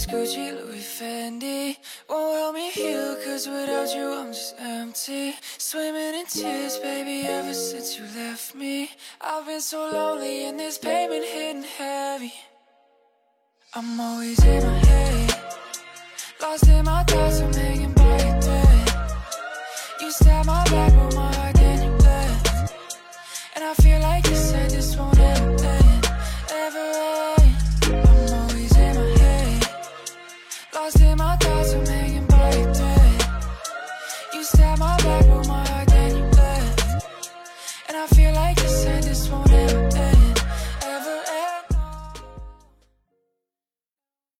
Adidas, Gucci, Louis, Fendi. Won't help me heal, cause without you I'm just empty. Swimming in tears, baby, ever since you left me. I've been so lonely and this pain been hitting heavy. I'm always in my head. Lost in my thoughts, I'm hanging by a thread. You stabbed my back, but my heart then you bled, And I feel like lost in my thoughts, I'm hanging by thread. You stab my back with my heart, you. And I feel like